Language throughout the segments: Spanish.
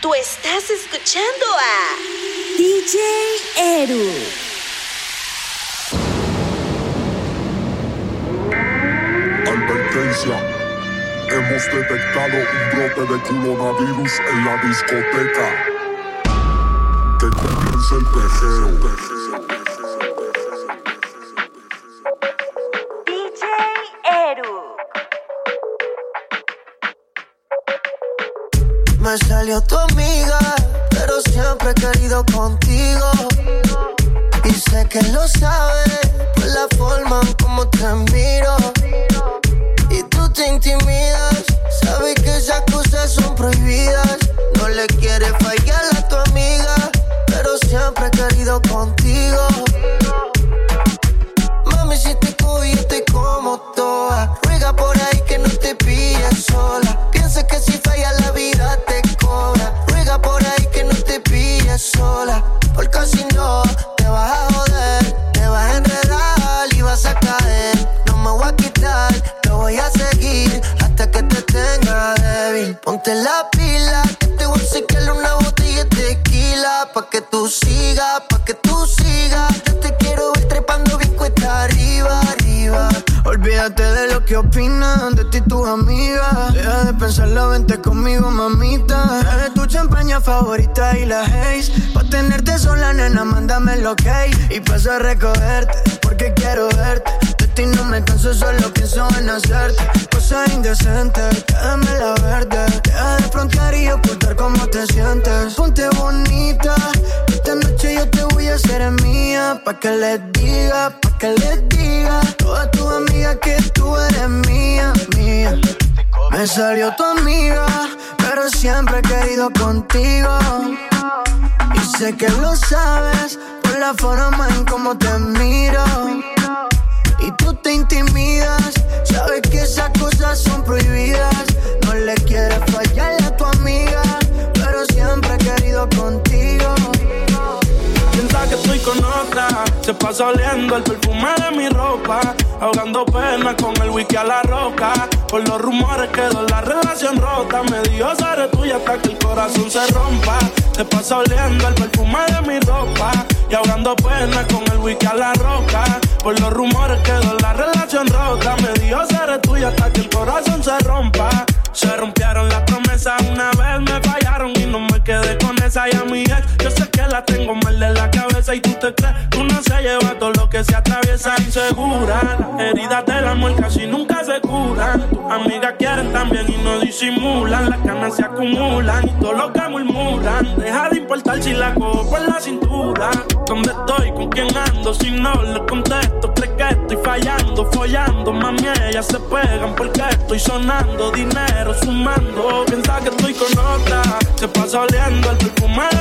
Tú estás escuchando a DJ Eru. Advertencia. Hemos detectado un brote de coronavirus en la discoteca. Que comience el pejeo. Salió tu amiga, pero siempre he querido contigo. Y sé que lo sabes por la forma como te miro. Y tú te intimidas, sabes que esas cosas son prohibidas. No le quieres fallar a tu amiga, pero siempre he querido contigo. Ponte la pila, que te voy a sacar una botella de tequila. Pa' que tú sigas, pa' que tú sigas. Te quiero ver trepando bien cuesta arriba, arriba. Olvídate de lo que opinan de ti tus amigas. Deja de pensarlo, vente conmigo, mamita. Eres tu champaña favorita y la haze. Pa' tenerte sola, nena, mándame lo que Y paso a recogerte, porque quiero verte. Me canso, solo pienso en hacerte. Cosas indecentes, déjame la verde. Deja de frontear y ocultar cómo te sientes. Ponte bonita, esta noche yo te voy a hacer mía. Pa' que les diga, pa' que les diga. Toda tu amiga que tú eres mía, mía. Me salió tu amiga, pero siempre he querido contigo. Y sé que lo sabes por la forma en cómo te miro. Y tú te intimidas, sabes que esas cosas son prohibidas. No le quieres fallar a tu amiga, pero siempre he querido contigo que estoy con otra. Se pasa oliendo el perfume de mi ropa. Ahogando pena con el wiki a la roca. Por los rumores quedó la relación rota. Me dio seré tuya hasta que el corazón se rompa. Se pasa oliendo el perfume de mi ropa. Y ahogando pena con el wiki a la roca. Por los rumores quedó la relación rota. Me dio seré tuya hasta que el corazón se rompa. Se rompieron las promesas una vez, me fallaron y no me quedé con esa y a mi ex. Yo tengo mal de la cabeza y tú te crees que uno se lleva todo lo que se atraviesa insegura. Las heridas del amor casi nunca se curan. Tus amigas quieren también y no disimulan. Las canas se acumulan y todo lo que murmuran. Deja de importar si la cojo por la cintura. ¿Dónde estoy? ¿Con quién ando? Si no le contesto, cree que estoy fallando, follando. Mami, ellas se pegan porque estoy sonando dinero sumando. Piensa que estoy con otra. Se pasa oliendo el perfume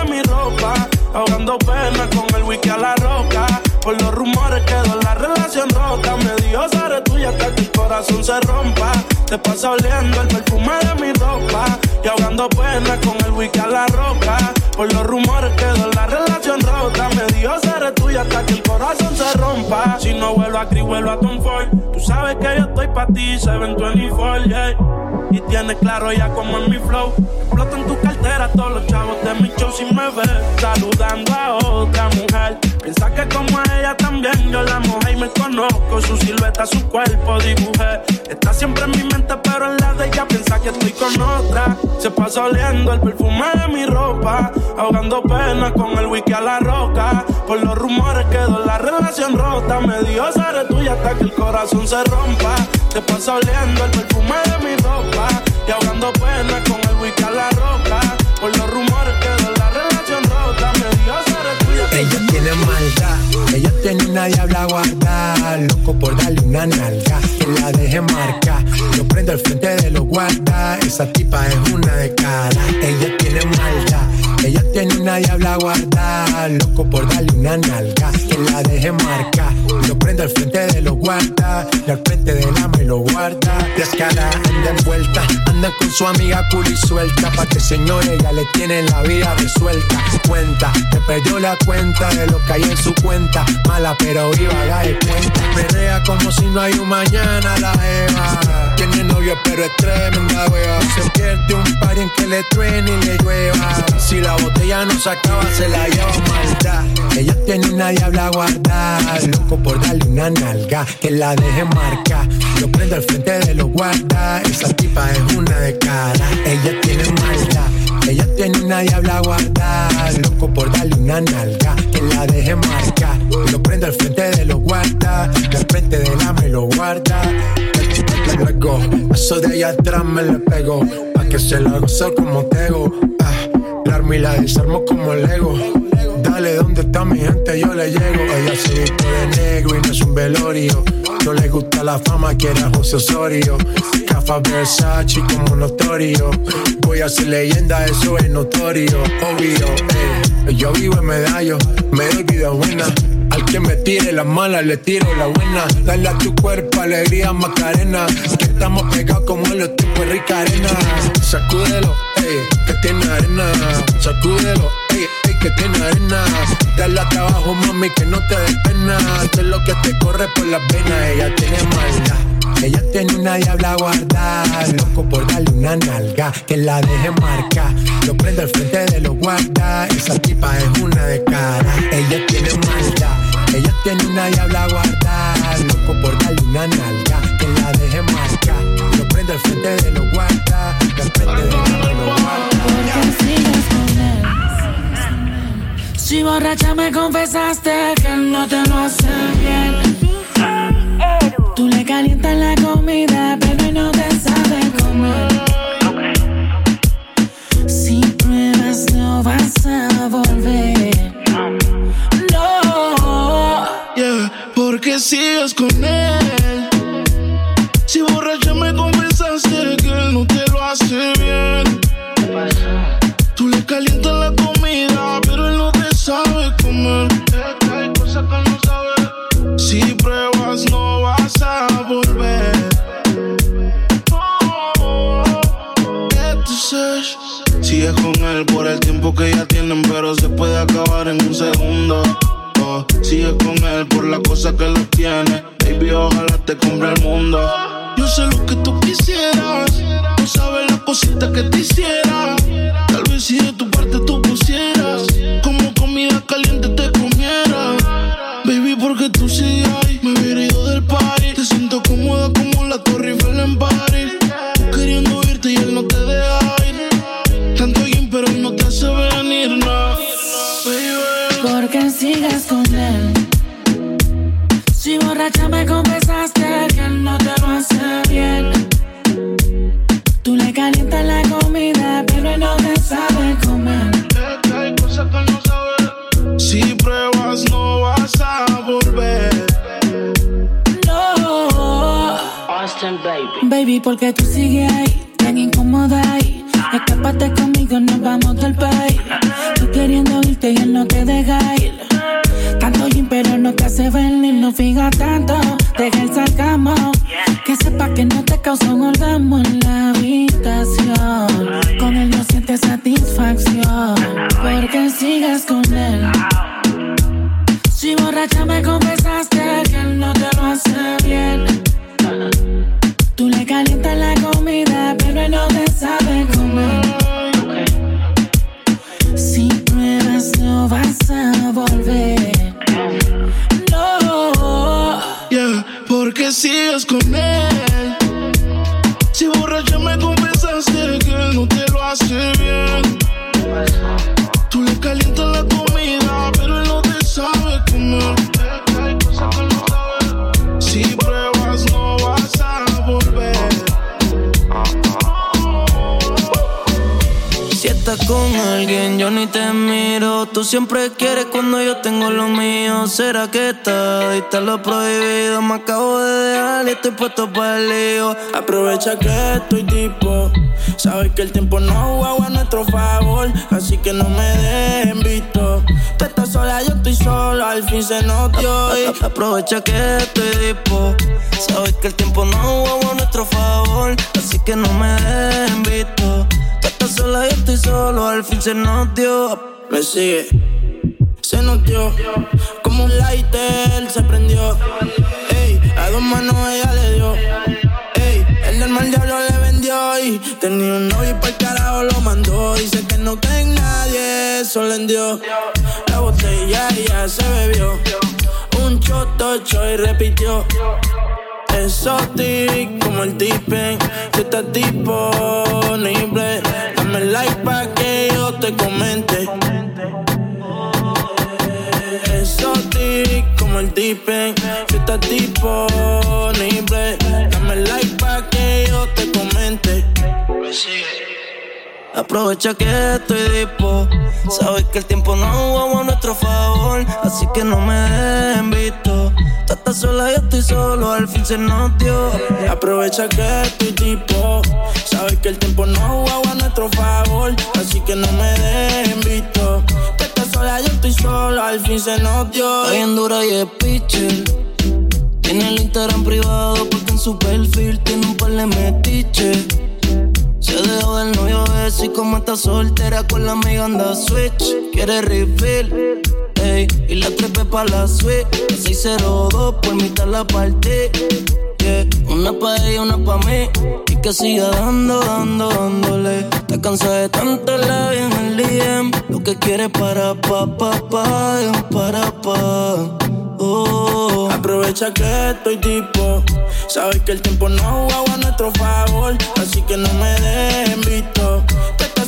a la roca. Por los rumores quedó la relación rota. Me dio seré tuya hasta que el corazón se rompa. Se pasa oliendo el perfume de mi ropa. Y ahogando pena con el wiki a la roca. Por los rumores quedó la relación rota. Me dio tuya hasta que el corazón se rompa. Si no vuelvo a Cri, vuelvo a Tom Ford. Tú sabes que yo estoy pa' ti, se ven 24, yeah. Y tienes claro ya como en mi flow. Explota en tu cartera todos los chavos de mi show sin me ver. Saludando a otra mujer. Piensa que como a ella también yo la mujer y me conozco. Su silueta, su cuerpo dibujé. Está siempre en mi mente, pero en la de ella piensa que estoy con otra. Se pasa oliendo el perfume de mi ropa. Ahogando pena con el wiki a la roca. Por los rumores quedó la relación rota. Me dio seré tuya hasta que el corazón se rompa. Se pasa oliendo el perfume de mi ropa y ahogando pena con el whisky a la roca. Por los rumores que de la relación rota me dio ser tuya. Ella tiene maldad, ella tiene una diabla guarda. Loco por darle una nalga, que la deje marca. Yo prendo el frente de los guarda, esa tipa es una de cara. Ella tiene maldad. Ella tiene una diabla guarda, loco por darle una nalga, que la deje marca Lo prende al frente de los guarda. Y al frente del ama y lo guarda. Descara, anda envuelta. Anda con su amiga cool suelta. Pa' que señores ya le tienen la vida resuelta. Cuenta, te perdió la cuenta de lo que hay en su cuenta. Mala pero viva, da de cuenta. Perrea como si no hay un mañana la Eva. Tiene novio pero es tremenda wea. Se pierde un par en que le truene y le llueva. Si la botella no se acaba, se la lleva maldad. Ella tiene una diabla guardada. Loco por darle una nalga que la deje marca. Lo prende al frente de los guarda. Esa tipa es una de cara. Ella tiene maldad. Ella tiene una diabla guardada. Loco por darle una nalga que la deje marca. Lo prende al frente de los guarda. Al frente del ama y lo guarda. Eso de allá atrás me le pego. Pa' que se la gozo como tego. Ah, la armo y la desarmo como Lego. Dale, ¿dónde está mi gente? Yo le llego. Ella se viste de negro y no es un velorio. No le gusta la fama, quiere a José Osorio. Cafa Versace como notorio. Voy a ser leyenda, eso es notorio. Obvio, eh. Yo vivo en medallo, me doy vida buena al que me tire la mala, le tiro la buena. Dale a tu cuerpo alegría, Macarena. Que estamos pegados como los tipos de rica arena. Sacúdelo, ey, que tiene arena. Sacúdelo, ey, ey, que tiene arena. Dale a trabajo, mami, que no te des pena. Es lo que te corre por las venas. Ella tiene maldad. Ella tiene una diabla guardada, loco por darle una nalga, que la deje marca. Lo prende al frente de los guarda, esa tipa es una de cara. Ella tiene maldad. Ella tiene una diabla guardada, loco por darle una nalga, la deje marca. Lo prende al frente de los guarda, al frente de los guarda. Porque sigues con él. Si borracha me confesaste que no te lo hace bien. Cositas que te hiciera. Tal vez si de tu irte y él no te deja ir. Tanto gym, pero no te hace venir, no fija tanto. Deja el sarcasmo. Que sepa que no te causa un orgasmo en la habitación. Con él no sientes satisfacción. Porque sigas con él. Si borracha me confesaste que él no te lo hace bien. Tú le calientas la sigues con él. Con alguien, yo ni te miro. Tú siempre quieres cuando yo tengo lo mío. ¿Será que está? Diste lo prohibido. Me acabo de dejar y estoy puesto para el lío. Aprovecha que estoy tipo. Sabes que el tiempo no juega a nuestro favor. Así que no me dejen visto. Tú estás sola, yo estoy solo. Al fin se nos dio. Aprovecha que estoy tipo. Sabes que el tiempo no juega a nuestro favor. Así que no me dejen visto sola y estoy solo, al fin se nos dio. Me sigue, se nos. Como un lighter se prendió. Ey, a dos manos ella le dio. Ey, el del mal diablo le vendió. Y tenía un novio y para el carajo lo mandó. Dice que no en nadie, eso le dio. La botella ya se bebió. Un chotocho y repitió exotic como el tipen. Si estás disponible, dame like pa' que yo te comente. Exotic como el tipen. Si estás disponible, dame like pa' que yo te comente. Aprovecha que estoy dispo. Sabes que el tiempo no jugamos a nuestro favor. Así que no me dejen visto. Tú estás sola, yo estoy solo. Al fin se nos dio. Aprovecha que estoy tipo. Sabes que el tiempo no jugaba a nuestro favor. Así que no me dejen visto. Tú estás sola, yo estoy solo. Al fin se nos dio. Está bien dura y es pitcher. Tiene el Instagram privado porque en su perfil tiene un par de metiches. Se dejó del novio ese y como está soltera con la amiga anda switch. Quiere refill, y la trepe pa' la suite. 602 por mitad la parte. Una pa' ella, una pa' mí. Y que siga dando, dando, dándole. Te cansa de tanto la en el DM. Lo que quiere para pa, pa, pa, para pa. Oh. Aprovecha que estoy tipo. Sabes que el tiempo no jugaba a nuestro favor. Así que no me dejen visto.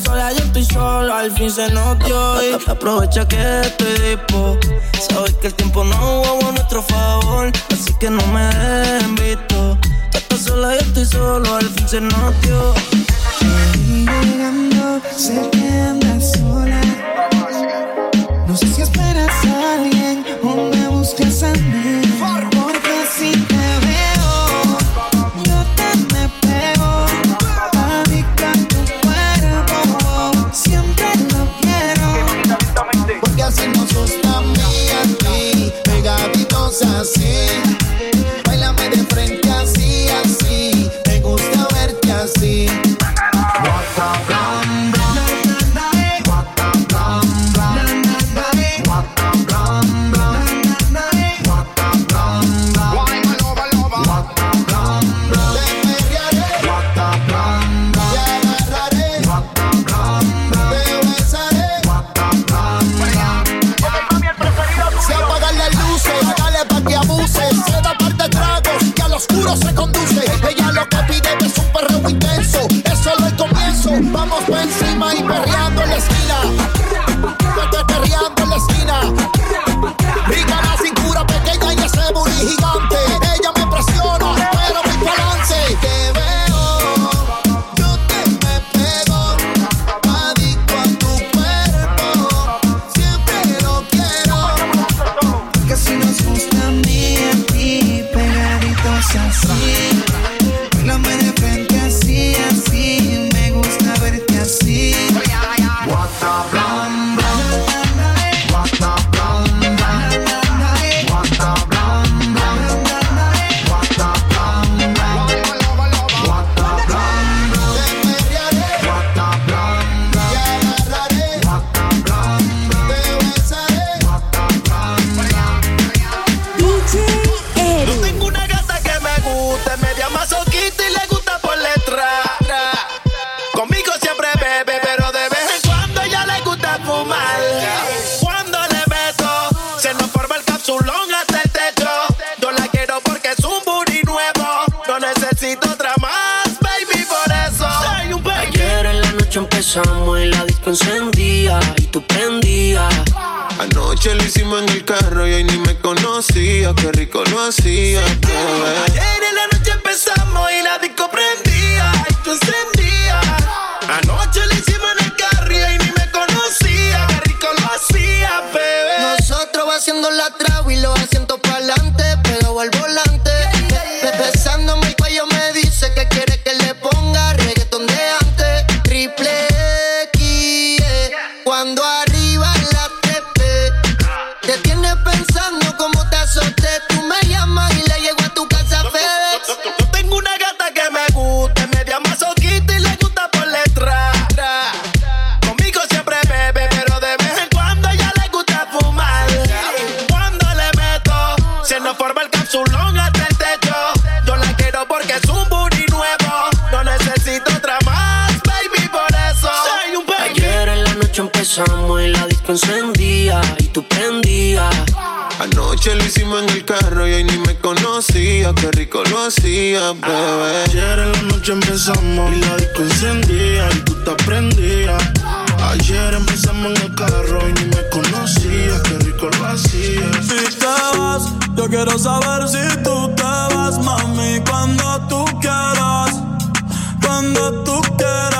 Sola, yo estoy solo. Al fin se nos dio. Aprovecha que estoy tipo. Sabes que el tiempo no jugaba a nuestro favor. Así que no me dejen visto. Estás sola, yo estoy solo. Al fin se nos dio. Llegando, sé que Ayer en y la disco prendía y tú. Anoche le disco encendía y tú prendías. Anoche lo hicimos en el carro y hoy ni me conocía. Qué rico lo hacía, bebé. Ayer en la noche empezamos y la disco encendía y tú te prendías. Ayer empezamos en el carro y ni me conocía. Qué rico lo hacía. Si te vas, yo quiero saber si tú te vas, mami, cuando tú quieras. Cuando tú quieras,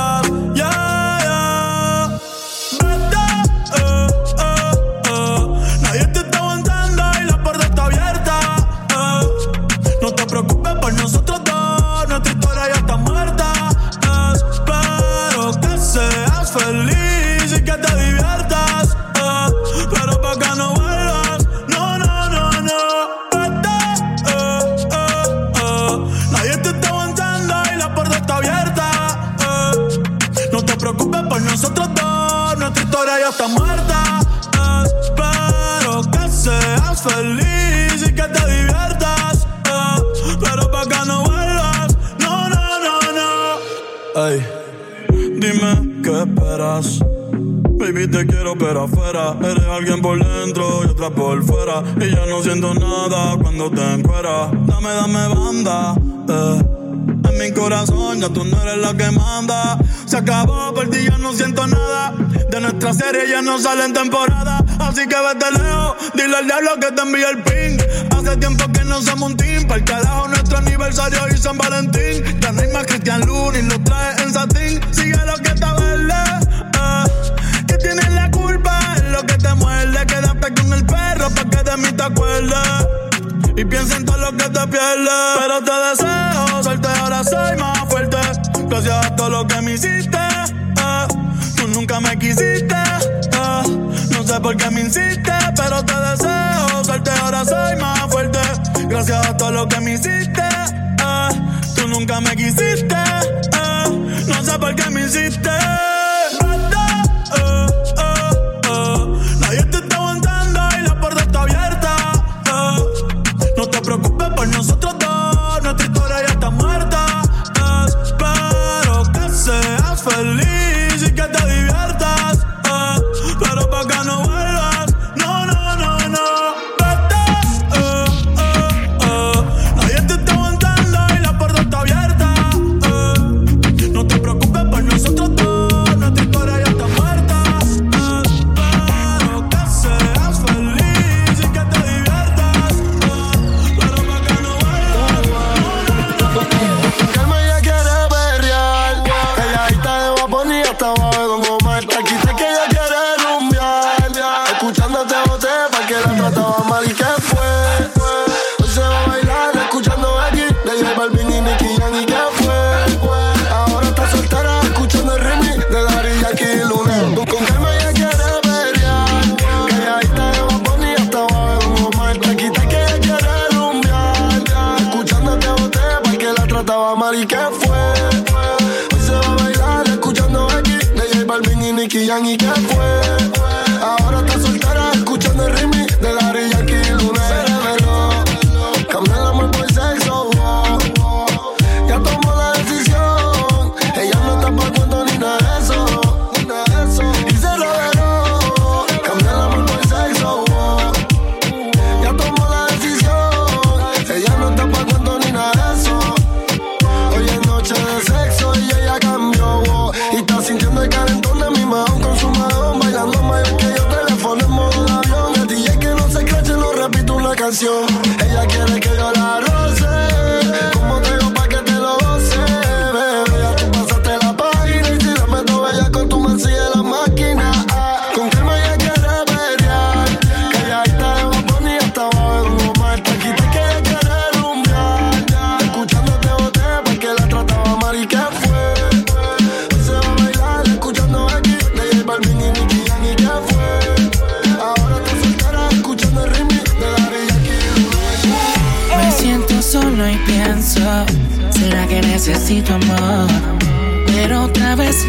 preocupes por nosotros dos, nuestra historia ya está muerta. Espero que seas feliz afuera. Eres alguien por dentro y otra por fuera. Y ya no siento nada cuando te encueras. Dame, dame banda, eh. En mi corazón ya tú no eres la que manda. Se acabó por ti, ya no siento nada. De nuestra serie ya no sale en temporada. Así que vete lejos, dile al diablo que te envíe el ping. Hace tiempo que no somos un team. Para el carajo nuestro aniversario y San Valentín. Ya no hay más Cristian Lunis, lo trae en satín. Sigue lo que está verde. Con el perro pa' que de mí te acuerdes. Y piensa en todo lo que te pierdes. Pero te deseo suerte, ahora soy más fuerte. Gracias a todo lo que me hiciste. eh. Tú nunca me quisiste. eh. No sé por qué me insiste, pero te deseo suerte, ahora soy más fuerte. Gracias a todo lo que me hiciste. eh. Tú nunca me quisiste. No sé por qué me hiciste. Preocupes por nosotros dos, nuestra historia ya está muerta. Espero que seas feliz young, he can't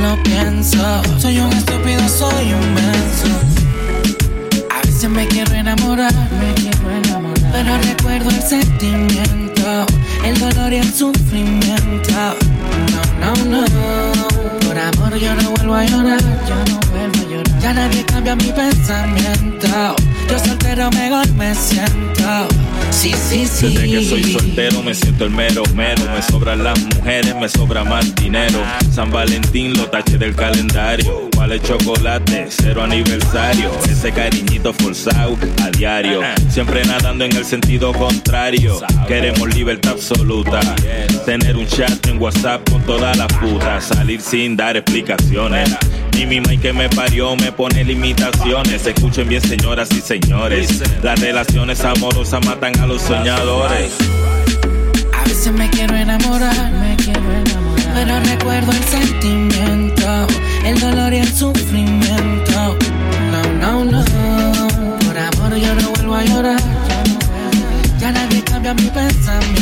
lo pienso, soy un estúpido, soy un menso. A veces me quiero enamorar, me quiero enamorar, pero recuerdo el sentimiento, el dolor y el sufrimiento. No, no, no, por amor yo no vuelvo a llorar, yo no vuelvo a llorar. Ya nadie cambia mi pensamiento. Yo soltero mejor me siento. Desde que soy soltero me siento el mero mero. Me sobran las mujeres, me sobra más dinero. San Valentín lo taché del calendario. Vale chocolate, cero aniversario. Ese cariñito forzado a diario. Siempre nadando en el sentido contrario. Queremos libertad absoluta. Tener un chat en WhatsApp con todas las putas. Salir sin dar explicaciones. Ni mi y que me parió me pone limitaciones. Escuchen bien, señoras y señores. Las relaciones amorosas matan a los soñadores. A veces me quiero enamorar, me quiero enamorar. Pero recuerdo el sentimiento, el dolor y el sufrimiento. No, no, no. Por amor yo no vuelvo a llorar. Ya nadie cambia mi pensamiento.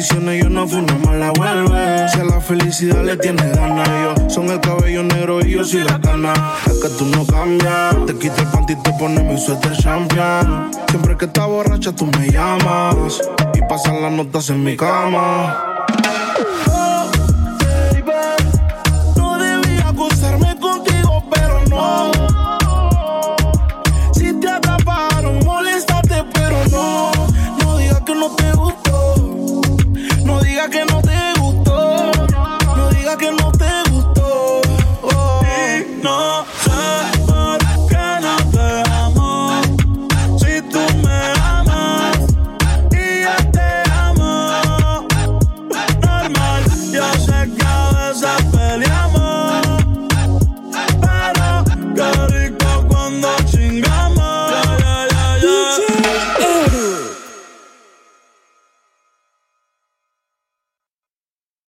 Yo no fui una mala vuelve. Si a la felicidad le tienes ganas, yo son el cabello negro y yo soy la cana. Es que tú no cambias, te quita el panty y te pones mi suéter champion. Siempre que estás borracha tú me llamas y pasan las notas en mi cama.